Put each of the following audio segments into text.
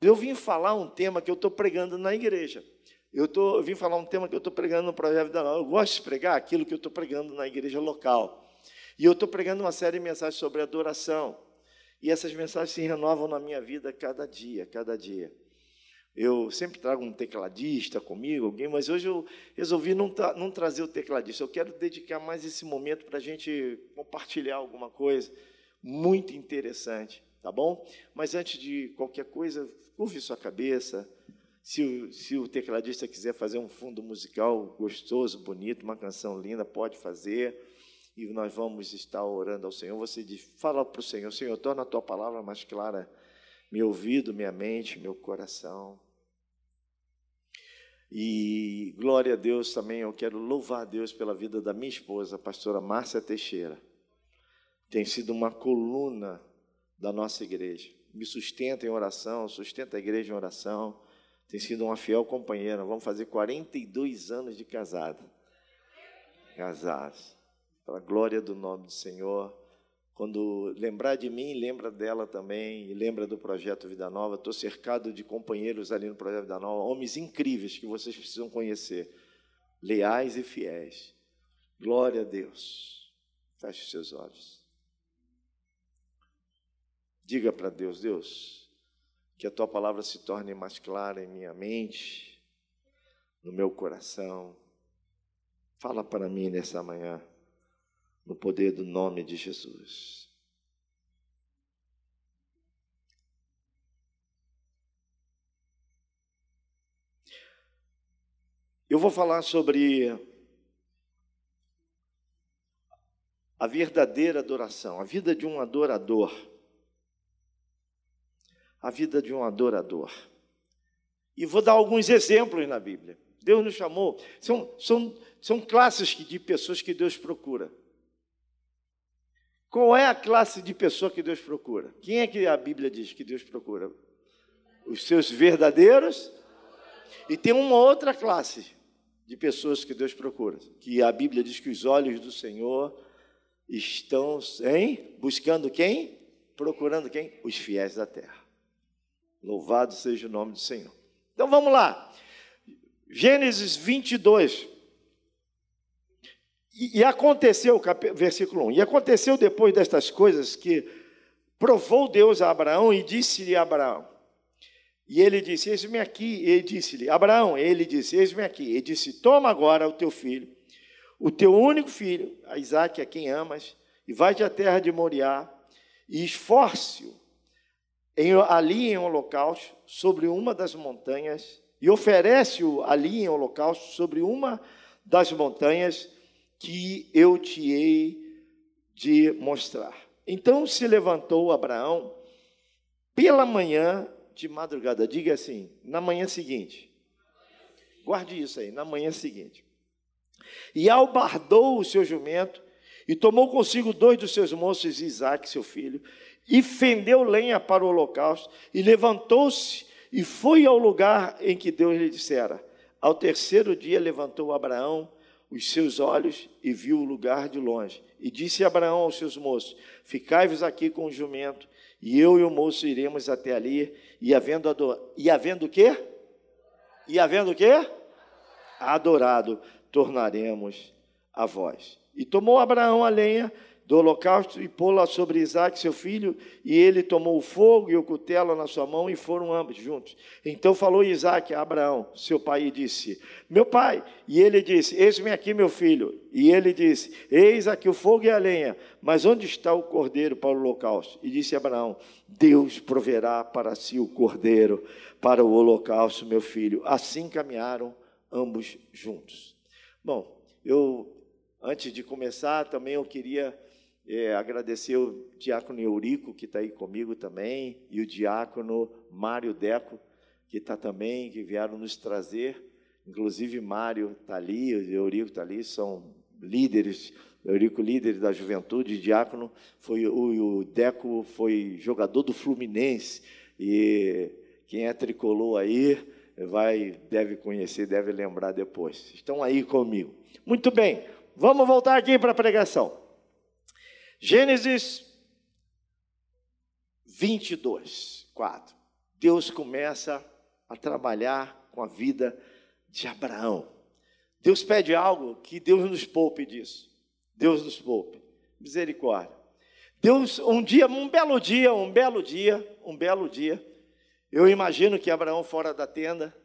Eu vim falar um tema que eu estou pregando na igreja. Eu, tô, eu vim falar um tema que eu estou pregando no Projeto da. Eu gosto de pregar aquilo que eu estou pregando na igreja local. E eu estou pregando uma série de mensagens sobre adoração. E essas mensagens se renovam na minha vida cada dia, cada dia. Eu sempre trago um tecladista comigo, alguém, mas hoje eu resolvi não, tra não trazer o tecladista. Eu quero dedicar mais esse momento para a gente compartilhar alguma coisa muito interessante, tá bom? Mas antes de qualquer coisa, curve sua cabeça. Se o, se o tecladista quiser fazer um fundo musical gostoso, bonito, uma canção linda, pode fazer. E nós vamos estar orando ao Senhor. Você diz, fala para o Senhor, Senhor, torna a tua palavra mais clara, meu ouvido, minha mente, meu coração. E glória a Deus também, eu quero louvar a Deus pela vida da minha esposa, a pastora Márcia Teixeira. Tem sido uma coluna da nossa igreja. Me sustenta em oração, sustenta a igreja em oração. Tem sido uma fiel companheira. Vamos fazer 42 anos de casado. Casados. Para a glória do nome do Senhor. Quando lembrar de mim, lembra dela também, e lembra do projeto Vida Nova. Estou cercado de companheiros ali no projeto Vida Nova, homens incríveis que vocês precisam conhecer, leais e fiéis. Glória a Deus. Feche os seus olhos. Diga para Deus, Deus, que a tua palavra se torne mais clara em minha mente, no meu coração. Fala para mim nessa manhã no poder do nome de Jesus. Eu vou falar sobre a verdadeira adoração, a vida de um adorador. A vida de um adorador. E vou dar alguns exemplos na Bíblia. Deus nos chamou, são, são, são classes de pessoas que Deus procura. Qual é a classe de pessoa que Deus procura? Quem é que a Bíblia diz que Deus procura? Os seus verdadeiros. E tem uma outra classe de pessoas que Deus procura, que a Bíblia diz que os olhos do Senhor estão em buscando quem? Procurando quem? Os fiéis da terra. Louvado seja o nome do Senhor. Então vamos lá. Gênesis 22. E, e aconteceu, versículo 1, e aconteceu depois destas coisas que provou Deus a Abraão e disse-lhe a Abraão, e ele disse, eis-me aqui, e disse-lhe, Abraão, ele disse, eis-me aqui, e disse, toma agora o teu filho, o teu único filho, a Isaac, a quem amas, e vai-te à terra de Moriá, e esforce-o ali em holocausto, sobre uma das montanhas, e oferece-o ali em holocausto, sobre uma das montanhas, que eu te hei de mostrar. Então se levantou Abraão pela manhã de madrugada. Diga assim, na manhã seguinte. Guarde isso aí, na manhã seguinte. E albardou o seu jumento e tomou consigo dois dos seus moços, Isaac, seu filho, e fendeu lenha para o holocausto, e levantou-se e foi ao lugar em que Deus lhe dissera. Ao terceiro dia levantou Abraão os seus olhos e viu o lugar de longe. E disse Abraão aos seus moços: Ficai-vos aqui com o jumento, e eu e o moço iremos até ali, e havendo ador... e havendo o quê? E havendo o quê? Adorado, tornaremos a vós. E tomou Abraão a lenha do holocausto e pô-la sobre Isaac, seu filho, e ele tomou o fogo e o cutelo na sua mão e foram ambos juntos. Então falou Isaac a Abraão, seu pai, e disse: Meu pai. E ele disse: Eis-me aqui, meu filho. E ele disse: Eis aqui o fogo e a lenha, mas onde está o cordeiro para o holocausto? E disse Abraão: Deus proverá para si o cordeiro para o holocausto, meu filho. Assim caminharam ambos juntos. Bom, eu antes de começar também eu queria é, agradecer o diácono Eurico, que está aí comigo também, e o diácono Mário Deco, que está também, que vieram nos trazer. Inclusive, Mário está ali, o Eurico está ali, são líderes, Eurico líder da juventude, diácono, foi, o, o Deco foi jogador do Fluminense, e quem é tricolor aí vai, deve conhecer, deve lembrar depois. Estão aí comigo. Muito bem, vamos voltar aqui para a pregação. Gênesis 22, 4. Deus começa a trabalhar com a vida de Abraão. Deus pede algo que Deus nos poupe disso. Deus nos poupe. Misericórdia. Deus, um dia, um belo dia, um belo dia, um belo dia, eu imagino que Abraão fora da tenda,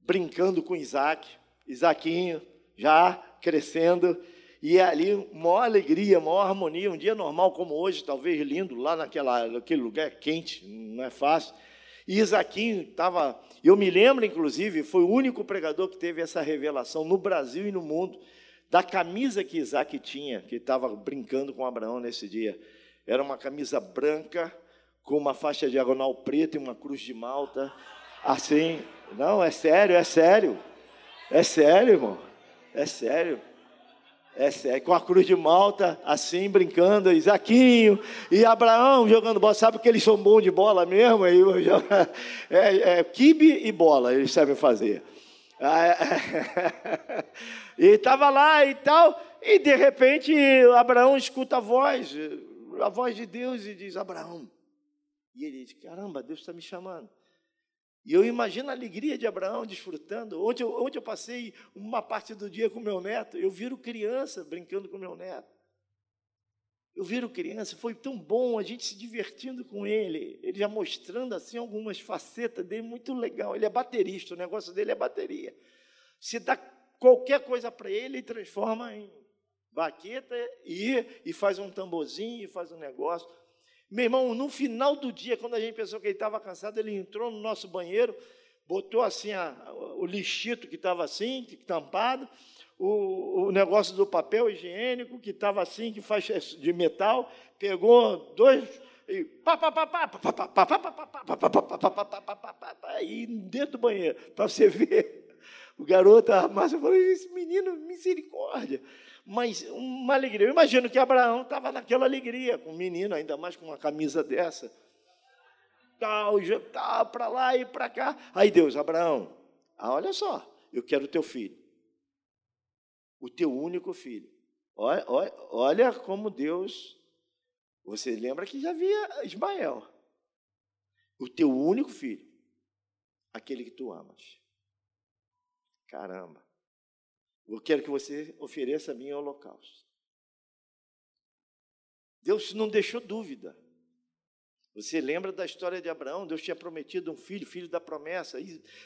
brincando com Isaac, Isaquinho já crescendo, e ali, maior alegria, maior harmonia, um dia normal como hoje, talvez lindo, lá naquela, naquele lugar quente, não é fácil. E Isaquinho estava, eu me lembro, inclusive, foi o único pregador que teve essa revelação no Brasil e no mundo, da camisa que Isaac tinha, que estava brincando com Abraão nesse dia. Era uma camisa branca, com uma faixa diagonal preta e uma cruz de malta, assim. Não, é sério, é sério. É sério, irmão. É sério. É sério, com a cruz de malta, assim, brincando, Isaquinho e Abraão jogando bola. Sabe que eles são bons de bola mesmo? Aí é, é kibe e bola, eles sabem fazer. E estava lá e tal, e de repente Abraão escuta a voz, a voz de Deus e diz: Abraão. E ele diz: Caramba, Deus está me chamando. E eu imagino a alegria de Abraão desfrutando. Ontem eu, eu passei uma parte do dia com meu neto, eu viro criança brincando com meu neto. Eu viro criança, foi tão bom a gente se divertindo com ele, ele já mostrando assim algumas facetas dele, muito legal. Ele é baterista, o negócio dele é bateria. Se dá qualquer coisa para ele, ele transforma em baqueta e, e faz um tamborzinho, e faz um negócio. Meu irmão, no final do dia, quando a gente pensou que ele estava cansado, ele entrou no nosso banheiro, botou assim a, o lixito que estava assim, tampado, o, o negócio do papel higiênico que estava assim, que faz de metal, pegou dois e e dentro do banheiro, para você ver. O garoto, a Márcia falou, esse menino, misericórdia mas uma alegria. Eu imagino que Abraão estava naquela alegria, com o menino, ainda mais com uma camisa dessa. Tal, tal para lá e para cá. Aí Deus, Abraão, ah, olha só, eu quero o teu filho. O teu único filho. Olha, olha, olha como Deus. Você lembra que já havia Ismael. O teu único filho. Aquele que tu amas. Caramba. Eu quero que você ofereça a mim holocausto. Deus não deixou dúvida. Você lembra da história de Abraão? Deus tinha prometido um filho, filho da promessa,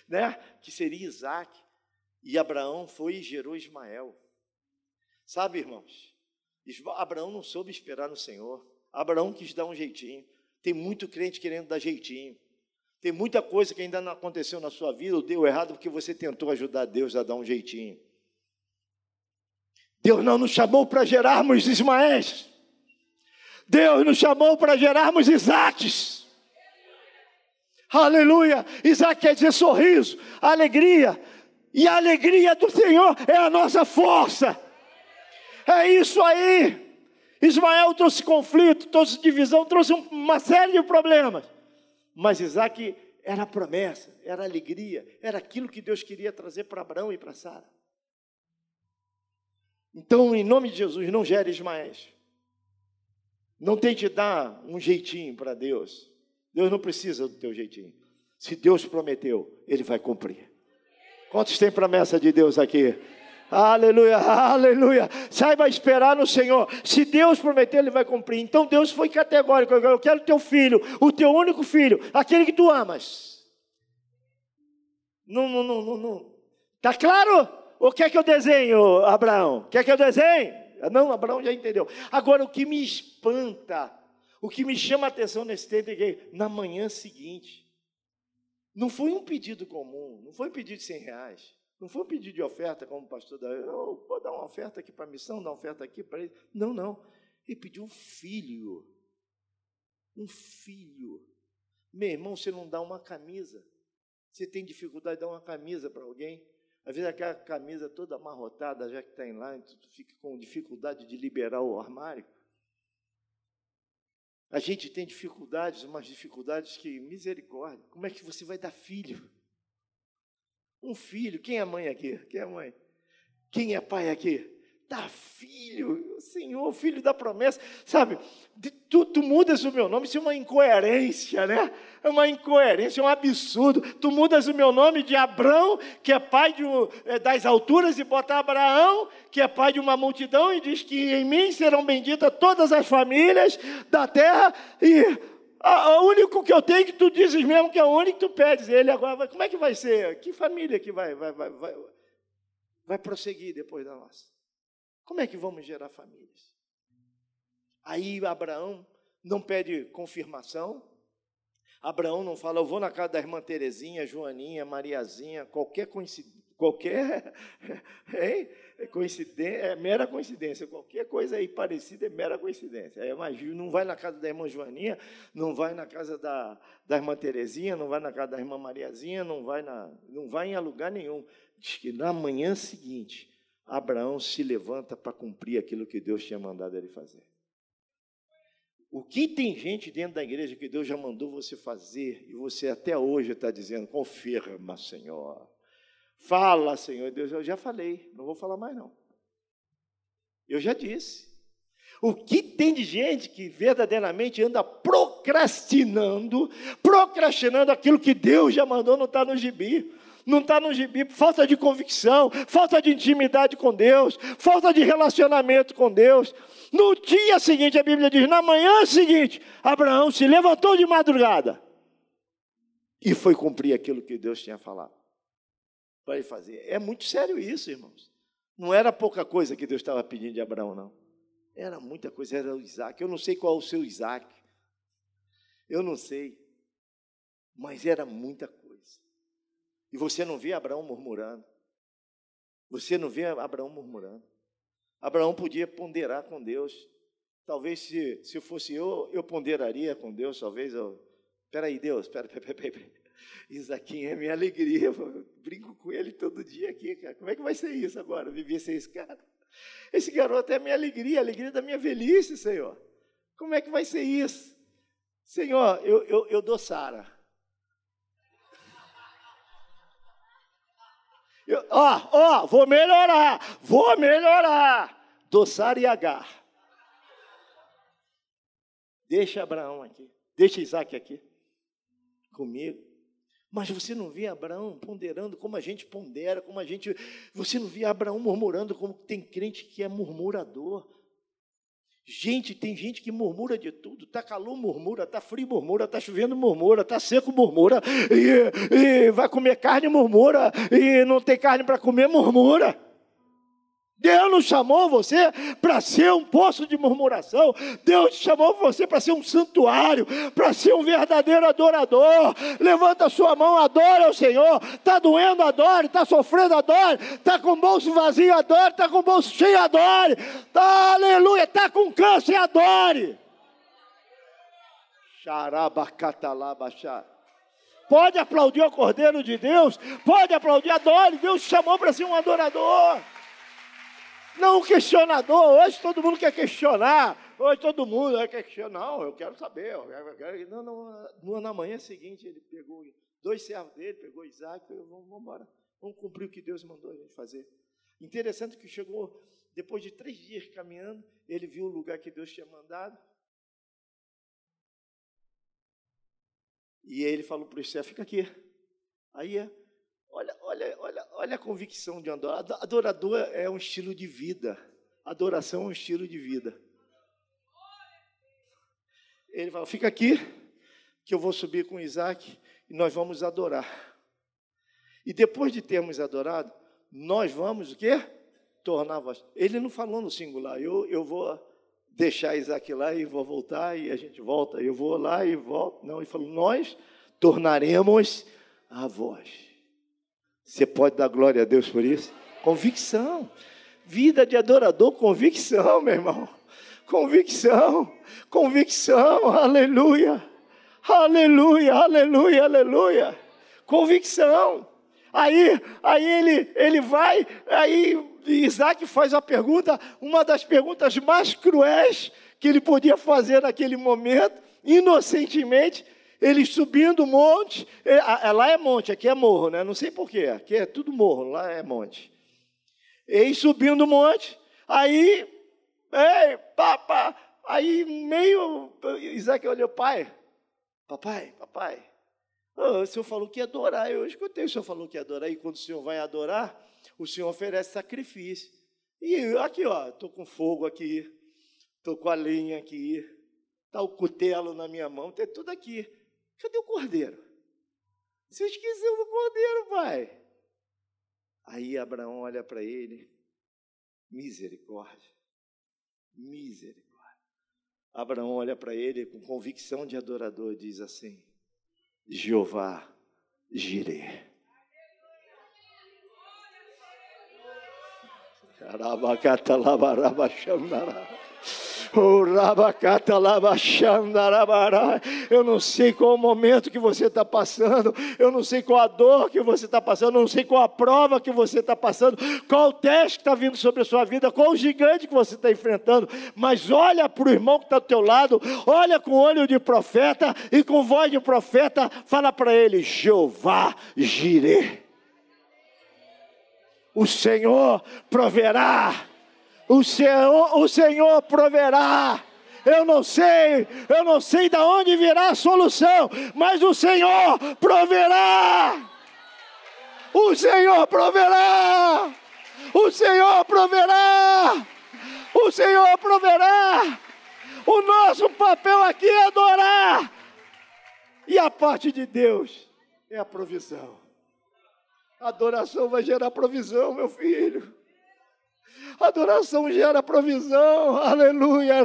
né? que seria Isaac. E Abraão foi e gerou Ismael. Sabe, irmãos? Abraão não soube esperar no Senhor. Abraão quis dar um jeitinho. Tem muito crente querendo dar jeitinho. Tem muita coisa que ainda não aconteceu na sua vida ou deu errado porque você tentou ajudar Deus a dar um jeitinho. Deus não nos chamou para gerarmos Ismaéis. Deus nos chamou para gerarmos Isaques. Aleluia. Isaac quer dizer sorriso, alegria. E a alegria do Senhor é a nossa força. É isso aí. Ismael trouxe conflito, trouxe divisão, trouxe uma série de problemas. Mas Isaac era a promessa, era a alegria, era aquilo que Deus queria trazer para Abraão e para Sara. Então, em nome de Jesus, não gere Ismaéis. Não tente dar um jeitinho para Deus. Deus não precisa do teu jeitinho. Se Deus prometeu, Ele vai cumprir. Quantos têm promessa de Deus aqui? Aleluia, aleluia. Saiba esperar no Senhor. Se Deus prometeu, Ele vai cumprir. Então Deus foi categórico. Eu quero teu filho, o teu único filho, aquele que tu amas. Não, não, não, não, não. Tá claro? O que é que eu desenho, Abraão? O que é que eu desenho? Não, Abraão já entendeu. Agora, o que me espanta, o que me chama a atenção nesse tempo é que na manhã seguinte, não foi um pedido comum, não foi um pedido de 100 reais, não foi um pedido de oferta, como o pastor da. Oh, vou dar uma oferta aqui para a missão, dar uma oferta aqui para ele. Não, não. Ele pediu um filho. Um filho. Meu irmão, você não dá uma camisa. Você tem dificuldade de dar uma camisa para alguém? Às vezes aquela camisa toda amarrotada, já que está em lá, tu fica com dificuldade de liberar o armário. A gente tem dificuldades, umas dificuldades que, misericórdia, como é que você vai dar filho? Um filho, quem é mãe aqui? Quem é mãe? Quem é pai aqui? 30 filhos, Senhor, filho da promessa, sabe? Tu, tu mudas o meu nome, isso é uma incoerência, né? É uma incoerência, é um absurdo. Tu mudas o meu nome de Abrão, que é pai de, é, das alturas, e bota Abraão, que é pai de uma multidão, e diz que em mim serão benditas todas as famílias da terra, e o único que eu tenho que tu dizes mesmo que é o único que tu pedes. Ele agora, como é que vai ser? Que família que vai, vai, vai, vai, vai prosseguir depois da nossa? Como é que vamos gerar famílias? Aí Abraão não pede confirmação. Abraão não fala, eu vou na casa da irmã Terezinha, Joaninha, Mariazinha, qualquer coincidência, qualquer hein? coincidência, é mera coincidência, qualquer coisa aí parecida é mera coincidência. Aí imagina, não vai na casa da irmã Joaninha, não vai na casa da, da irmã Terezinha, não vai na casa da irmã Mariazinha, não vai, na, não vai em lugar nenhum. Diz que na manhã seguinte, Abraão se levanta para cumprir aquilo que Deus tinha mandado ele fazer. O que tem gente dentro da igreja que Deus já mandou você fazer e você até hoje está dizendo, confirma, Senhor. Fala, Senhor Deus, eu já falei, não vou falar mais não. Eu já disse. O que tem de gente que verdadeiramente anda procrastinando, procrastinando aquilo que Deus já mandou, não está no gibi não está no gibi, falta de convicção, falta de intimidade com Deus, falta de relacionamento com Deus. No dia seguinte, a Bíblia diz: na manhã seguinte, Abraão se levantou de madrugada e foi cumprir aquilo que Deus tinha falado para ele fazer. É muito sério isso, irmãos. Não era pouca coisa que Deus estava pedindo de Abraão, não. Era muita coisa, era o Isaac. Eu não sei qual é o seu Isaac. Eu não sei. Mas era muita coisa. E você não vê Abraão murmurando. Você não vê Abraão murmurando. Abraão podia ponderar com Deus. Talvez se, se fosse eu, eu ponderaria com Deus, talvez eu. Peraí, Deus, peraí, peraí, peraí. Isaquinho é minha alegria, eu brinco com ele todo dia aqui, cara. Como é que vai ser isso agora, viver sem esse cara? Esse garoto é a minha alegria, a alegria da minha velhice, Senhor. Como é que vai ser isso? Senhor, eu, eu, eu dou Sara. Ó, ó, vou melhorar, vou melhorar. Doçar e Agar. Deixa Abraão aqui, deixa Isaac aqui, comigo. Mas você não vê Abraão ponderando como a gente pondera, como a gente. Você não vê Abraão murmurando como tem crente que é murmurador. Gente, tem gente que murmura de tudo. Está calor, murmura. Está frio, murmura. Está chovendo, murmura. Está seco, murmura. E, e vai comer carne, murmura. E não tem carne para comer, murmura. Deus não chamou você para ser um poço de murmuração. Deus chamou você para ser um santuário, para ser um verdadeiro adorador. Levanta a sua mão, adora o Senhor. Está doendo, adore. Está sofrendo, adore. Está com o bolso vazio, adore. Está com o bolso cheio, adore. Tá, aleluia. Está com câncer, adore. Xarabacatalabachá. Pode aplaudir o Cordeiro de Deus. Pode aplaudir, adore. Deus chamou para ser um adorador. Não um questionador. Hoje todo mundo quer questionar. Hoje todo mundo quer questionar. Não, eu quero saber. Eu quero. Não, não, na manhã seguinte ele pegou dois servos dele, pegou Isaac falou, vamos, vamos embora. Vamos cumprir o que Deus mandou a gente fazer. Interessante que chegou, depois de três dias caminhando, ele viu o lugar que Deus tinha mandado. E ele falou para o chefe, fica aqui. Aí Olha, olha, olha, a convicção de adorador. Adorador é um estilo de vida. Adoração é um estilo de vida. Ele fala: fica aqui, que eu vou subir com Isaac e nós vamos adorar. E depois de termos adorado, nós vamos o quê? Tornar voz. Ele não falou no singular. Eu, eu vou deixar Isaac lá e vou voltar e a gente volta. Eu vou lá e volto. Não, ele falou: nós tornaremos a voz. Você pode dar glória a Deus por isso? Convicção. Vida de adorador, convicção, meu irmão. Convicção, convicção, aleluia, aleluia, aleluia, aleluia. Convicção. Aí, aí ele, ele vai, aí Isaac faz a pergunta, uma das perguntas mais cruéis que ele podia fazer naquele momento, inocentemente, eles subindo o monte, lá é monte, aqui é morro, né? Não sei porquê, aqui é tudo morro, lá é monte. Eles subindo o monte, Aí, ei, aí meio, Isaac olhou, pai, papai, papai, oh, o senhor falou que ia adorar, eu escutei, o senhor falou que ia adorar, e quando o senhor vai adorar, o senhor oferece sacrifício. E aqui, ó, estou com fogo aqui, estou com a lenha aqui, está o cutelo na minha mão, tem tudo aqui. Cadê o cordeiro? Você esqueceu do cordeiro, pai. Aí Abraão olha para ele, misericórdia, misericórdia. Abraão olha para ele com convicção de adorador e diz assim: Jeová, girei. Arabacata labarabachandara. Eu não sei qual o momento que você está passando, eu não sei qual a dor que você está passando, eu não sei qual a prova que você está passando, qual o teste que está vindo sobre a sua vida, qual o gigante que você está enfrentando, mas olha para o irmão que está do teu lado, olha com olho de profeta e com voz de profeta, fala para ele: Jeová Jireh. O Senhor proverá o Senhor, o Senhor proverá. Eu não sei, eu não sei de onde virá a solução, mas o Senhor proverá. O Senhor proverá. O Senhor proverá. O Senhor proverá. O nosso papel aqui é adorar. E a parte de Deus é a provisão. A adoração vai gerar provisão, meu filho. Adoração gera provisão. Aleluia.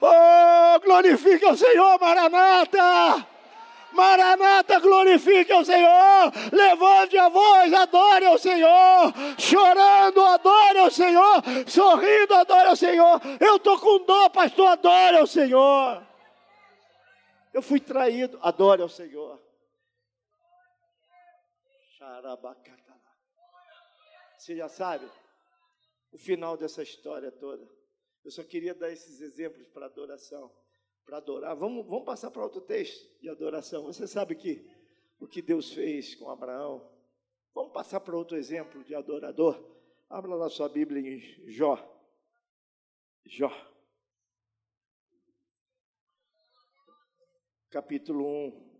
Oh, glorifique o Senhor, Maranata. Maranata, glorifique o Senhor. Levante a voz, adore o Senhor. Chorando, adore o Senhor. Sorrindo, adore o Senhor. Eu estou com dor, pastor, adore o Senhor. Eu fui traído, adore o Senhor. Xarabacata. Você já sabe o final dessa história toda. Eu só queria dar esses exemplos para adoração, para adorar. Vamos, vamos passar para outro texto de adoração. Você sabe que o que Deus fez com Abraão. Vamos passar para outro exemplo de adorador. Abra lá sua Bíblia em Jó. Jó. Capítulo 1.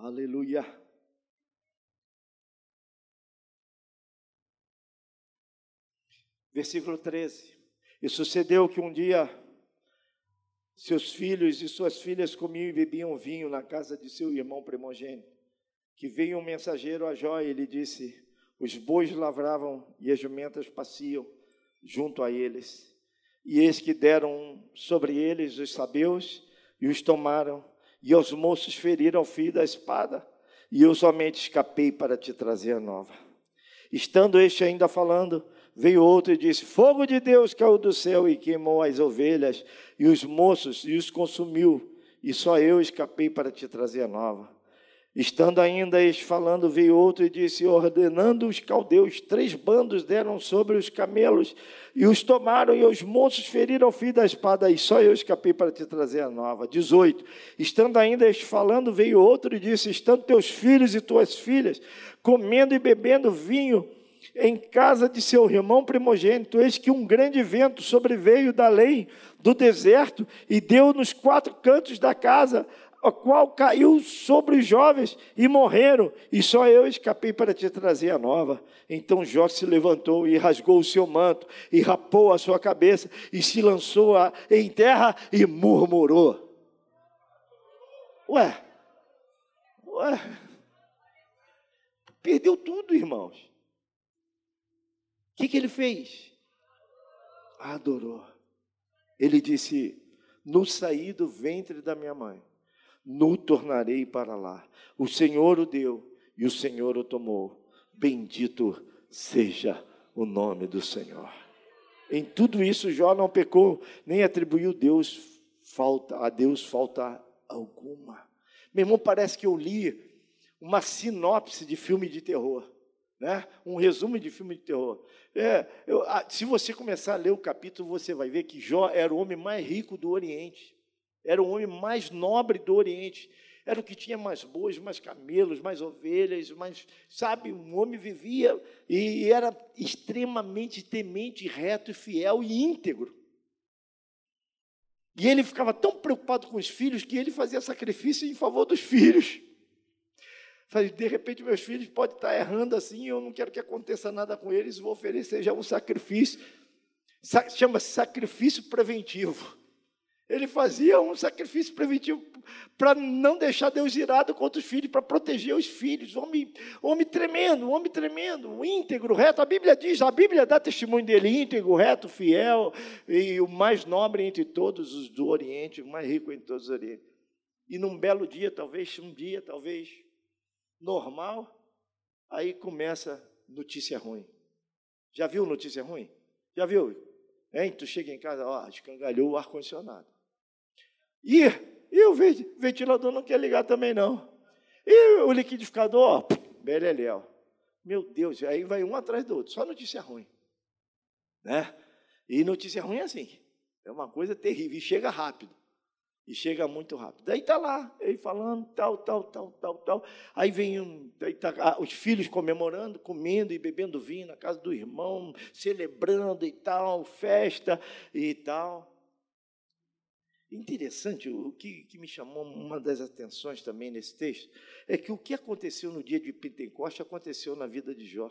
Aleluia. Versículo 13. E sucedeu que um dia seus filhos e suas filhas comiam e bebiam vinho na casa de seu irmão primogênito. Que veio um mensageiro a Jó e lhe disse: Os bois lavravam e as jumentas passiam junto a eles. E eis que deram sobre eles os sabeus e os tomaram e os moços feriram o fio da espada, e eu somente escapei para te trazer a nova. Estando este ainda falando, veio outro e disse: Fogo de Deus caiu do céu e queimou as ovelhas e os moços e os consumiu, e só eu escapei para te trazer a nova. Estando ainda este falando, veio outro e disse: Ordenando os caldeus, três bandos deram sobre os camelos e os tomaram, e os moços feriram o fio da espada, e só eu escapei para te trazer a nova. 18. Estando ainda este falando, veio outro e disse: Estando teus filhos e tuas filhas comendo e bebendo vinho em casa de seu irmão primogênito, eis que um grande vento sobreveio da lei do deserto e deu nos quatro cantos da casa a qual caiu sobre os jovens e morreram, e só eu escapei para te trazer a nova. Então Jó se levantou e rasgou o seu manto, e rapou a sua cabeça, e se lançou em terra e murmurou. Ué, ué, perdeu tudo, irmãos. O que, que ele fez? Adorou. Ele disse: No saí do ventre da minha mãe no tornarei para lá. O Senhor o deu e o Senhor o tomou. Bendito seja o nome do Senhor. Em tudo isso Jó não pecou, nem atribuiu Deus falta a Deus falta alguma. Meu irmão, parece que eu li uma sinopse de filme de terror, né? Um resumo de filme de terror. É, eu, se você começar a ler o capítulo, você vai ver que Jó era o homem mais rico do Oriente era o homem mais nobre do Oriente. era o que tinha mais bois, mais camelos, mais ovelhas, mais, sabe, um homem vivia e era extremamente temente, reto, fiel e íntegro. E ele ficava tão preocupado com os filhos que ele fazia sacrifício em favor dos filhos. De repente meus filhos podem estar errando assim, eu não quero que aconteça nada com eles, vou oferecer já um sacrifício. Chama sacrifício preventivo. Ele fazia um sacrifício preventivo para não deixar Deus irado contra os filhos, para proteger os filhos. Homem, homem tremendo, homem tremendo, íntegro, reto. A Bíblia diz, a Bíblia dá testemunho dele, íntegro, reto, fiel, e o mais nobre entre todos os do Oriente, o mais rico entre todos os Orientes. E num belo dia, talvez um dia, talvez normal, aí começa notícia ruim. Já viu notícia ruim? Já viu? Hein? Tu chega em casa, ó, escangalhou o ar-condicionado. E, e o ventilador não quer ligar também, não. E o liquidificador, beleléu. Meu Deus, aí vai um atrás do outro, só notícia ruim. Né? E notícia ruim é assim, é uma coisa terrível, e chega rápido. E chega muito rápido. Daí está lá, ele falando, tal, tal, tal, tal, tal. Aí vem um, daí tá, ah, os filhos comemorando, comendo e bebendo vinho na casa do irmão, celebrando e tal, festa e tal. Interessante, o que, que, me chamou uma das atenções também nesse texto é que o que aconteceu no dia de Pentecoste aconteceu na vida de Jó.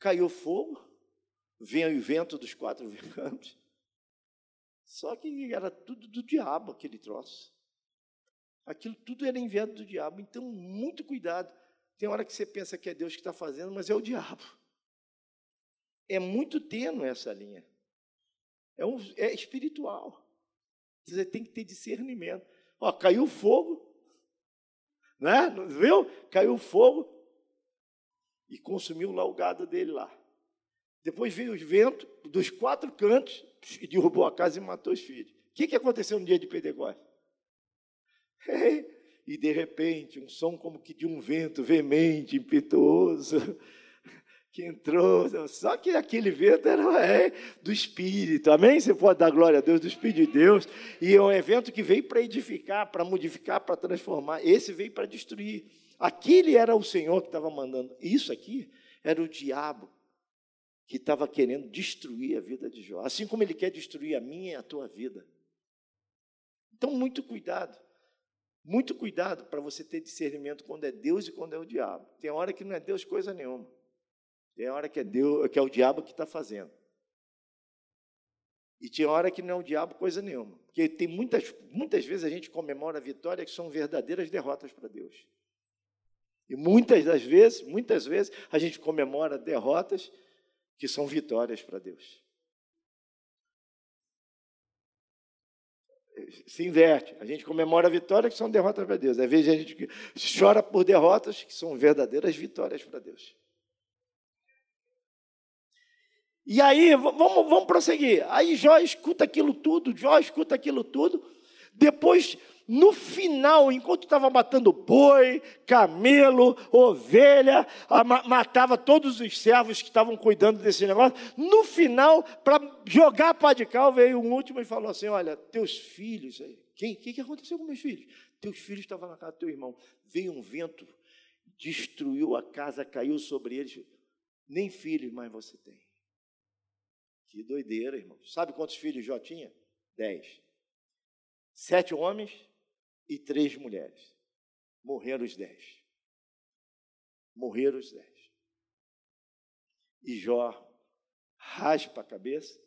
Caiu fogo, veio o vento dos quatro ventos, só que era tudo do diabo aquele troço. Aquilo tudo era enviado do diabo. Então, muito cuidado. Tem hora que você pensa que é Deus que está fazendo, mas é o diabo. É muito tênue essa linha. É, um, é espiritual. Você tem que ter discernimento. Ó, caiu fogo, né? Viu? Caiu fogo e consumiu lá o gado dele lá. Depois veio os ventos dos quatro cantos e derrubou a casa e matou os filhos. O que, que aconteceu no dia de Pentecostes? E de repente, um som como que de um vento veemente, impetuoso, que entrou, só que aquele vento era é, do Espírito, amém? Você pode dar glória a Deus, do Espírito de Deus, e é um evento que veio para edificar, para modificar, para transformar, esse veio para destruir. Aquele era o Senhor que estava mandando, isso aqui era o diabo que estava querendo destruir a vida de Jó, assim como ele quer destruir a minha e a tua vida. Então, muito cuidado. Muito cuidado para você ter discernimento quando é Deus e quando é o diabo. Tem hora que não é Deus coisa nenhuma. Tem hora que é Deus, que é o diabo que está fazendo. E tem hora que não é o diabo coisa nenhuma. Porque tem muitas, muitas vezes a gente comemora vitórias que são verdadeiras derrotas para Deus. E muitas das vezes, muitas vezes, a gente comemora derrotas que são vitórias para Deus. Se inverte. A gente comemora vitórias que são derrotas para Deus. Às vezes a gente chora por derrotas que são verdadeiras vitórias para Deus. E aí, vamos, vamos prosseguir. Aí Jó escuta aquilo tudo, Jó escuta aquilo tudo. Depois, no final, enquanto estava matando boi, camelo, ovelha, matava todos os servos que estavam cuidando desse negócio. No final, para jogar pá de cal, veio um último e falou assim: Olha, teus filhos aí. Quem? O que, que aconteceu com meus filhos? Teus filhos estavam na casa do teu irmão. Veio um vento, destruiu a casa, caiu sobre eles. Nem filhos mais você tem. Que doideira, irmão. Sabe quantos filhos Jó tinha? Dez. Sete homens e três mulheres. Morreram os dez. Morreram os dez. E Jó raspa a cabeça,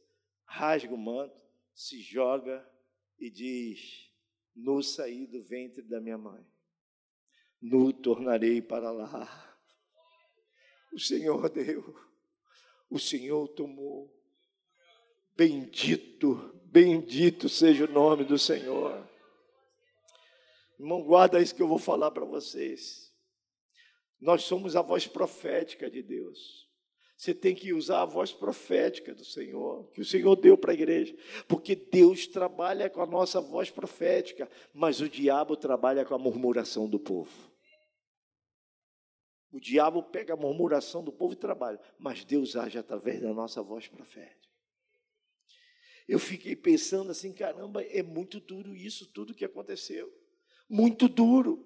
rasga o manto, se joga e diz: Nu saí do ventre da minha mãe, nu tornarei para lá. O Senhor deu, o Senhor tomou, Bendito, bendito seja o nome do Senhor. Irmão, guarda isso que eu vou falar para vocês. Nós somos a voz profética de Deus. Você tem que usar a voz profética do Senhor, que o Senhor deu para a igreja, porque Deus trabalha com a nossa voz profética, mas o diabo trabalha com a murmuração do povo. O diabo pega a murmuração do povo e trabalha, mas Deus age através da nossa voz profética eu fiquei pensando assim, caramba, é muito duro isso tudo que aconteceu. muito duro.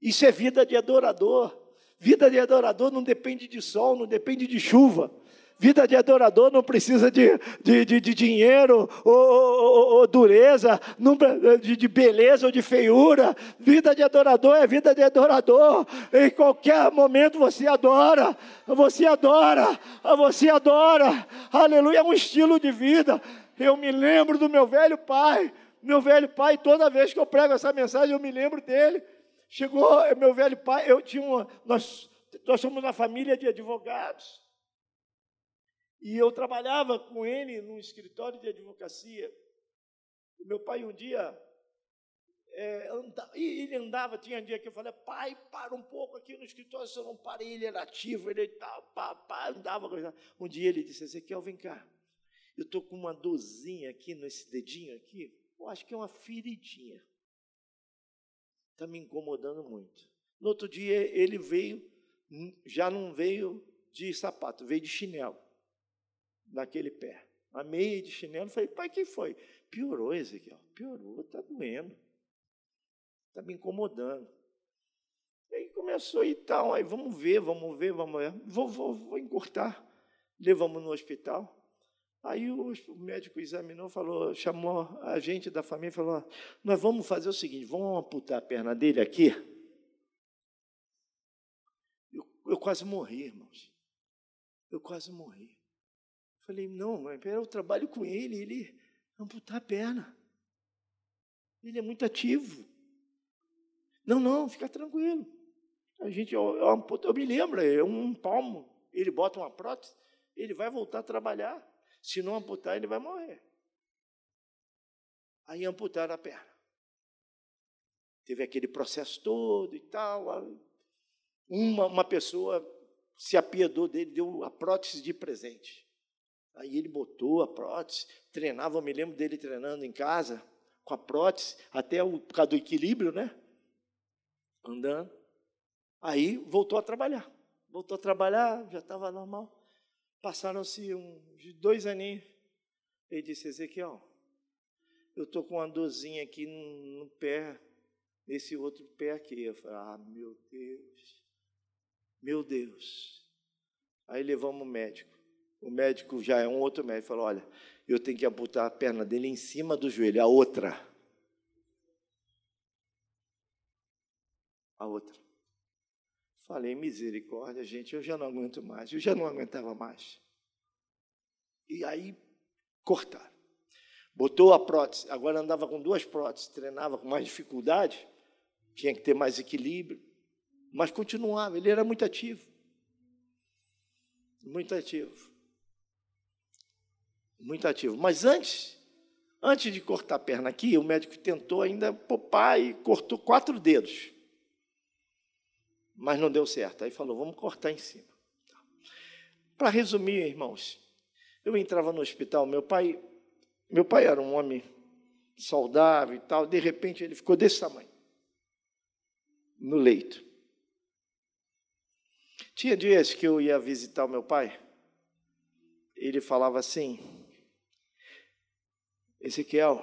Isso é vida de adorador. Vida de adorador não depende de sol, não depende de chuva. Vida de adorador não precisa de, de, de, de dinheiro ou, ou, ou, dureza, não, de, de beleza ou de feiura. Vida de adorador é vida de adorador. Em qualquer momento você adora, você adora, você adora. Aleluia, é um estilo de vida. Eu me lembro do meu velho pai. Meu velho pai, toda vez que eu prego essa mensagem, eu me lembro dele. Chegou meu velho pai, eu tinha uma, nós, nós somos uma família de advogados. E eu trabalhava com ele num escritório de advocacia. O meu pai um dia é, anda, ele andava, tinha um dia que eu falei, pai, para um pouco aqui no escritório, se eu não parei, ele era ativo, ele tal, pá, pá, andava. Um dia ele disse, Ezequiel, vem cá, eu estou com uma dorzinha aqui nesse dedinho aqui, eu acho que é uma feridinha. Está me incomodando muito. No outro dia ele veio, já não veio de sapato, veio de chinelo naquele pé. A meia de chinelo, falei, pai, que foi? Piorou, Ezequiel, piorou, está doendo. Está me incomodando. Aí começou e tal, aí vamos ver, vamos ver, vamos ver. Vou, vou, vou encurtar. Levamos no hospital. Aí o médico examinou, falou, chamou a gente da família e falou: Nós vamos fazer o seguinte, vamos amputar a perna dele aqui. Eu, eu quase morri, irmãos. Eu quase morri. Falei, não, mãe, eu trabalho com ele, ele amputar a perna. Ele é muito ativo. Não, não, fica tranquilo. A gente, eu, eu, eu me lembro, é um palmo. Ele bota uma prótese, ele vai voltar a trabalhar. Se não amputar, ele vai morrer. Aí amputaram a perna. Teve aquele processo todo e tal. Uma, uma pessoa se apiedou dele, deu a prótese de presente. Aí ele botou a prótese, treinava, eu me lembro dele treinando em casa, com a prótese, até o, por causa do equilíbrio, né? Andando. Aí voltou a trabalhar. Voltou a trabalhar, já estava normal. Passaram-se uns dois aninhos. Ele disse, Ezequiel, eu estou com uma dorzinha aqui no, no pé, nesse outro pé aqui. Eu falei, ah, meu Deus, meu Deus. Aí levamos o médico. O médico já é um outro médico, falou: Olha, eu tenho que amputar a perna dele em cima do joelho, a outra. A outra. Falei, misericórdia, gente, eu já não aguento mais, eu já não aguentava mais. E aí, cortaram. Botou a prótese, agora andava com duas próteses, treinava com mais dificuldade, tinha que ter mais equilíbrio, mas continuava, ele era muito ativo. Muito ativo muito ativo. Mas antes, antes de cortar a perna aqui, o médico tentou ainda poupar e cortou quatro dedos. Mas não deu certo. Aí falou: vamos cortar em cima. Para resumir, irmãos, eu entrava no hospital, meu pai, meu pai era um homem saudável e tal, de repente ele ficou desse tamanho, no leito. Tinha dias que eu ia visitar o meu pai, ele falava assim: Ezequiel,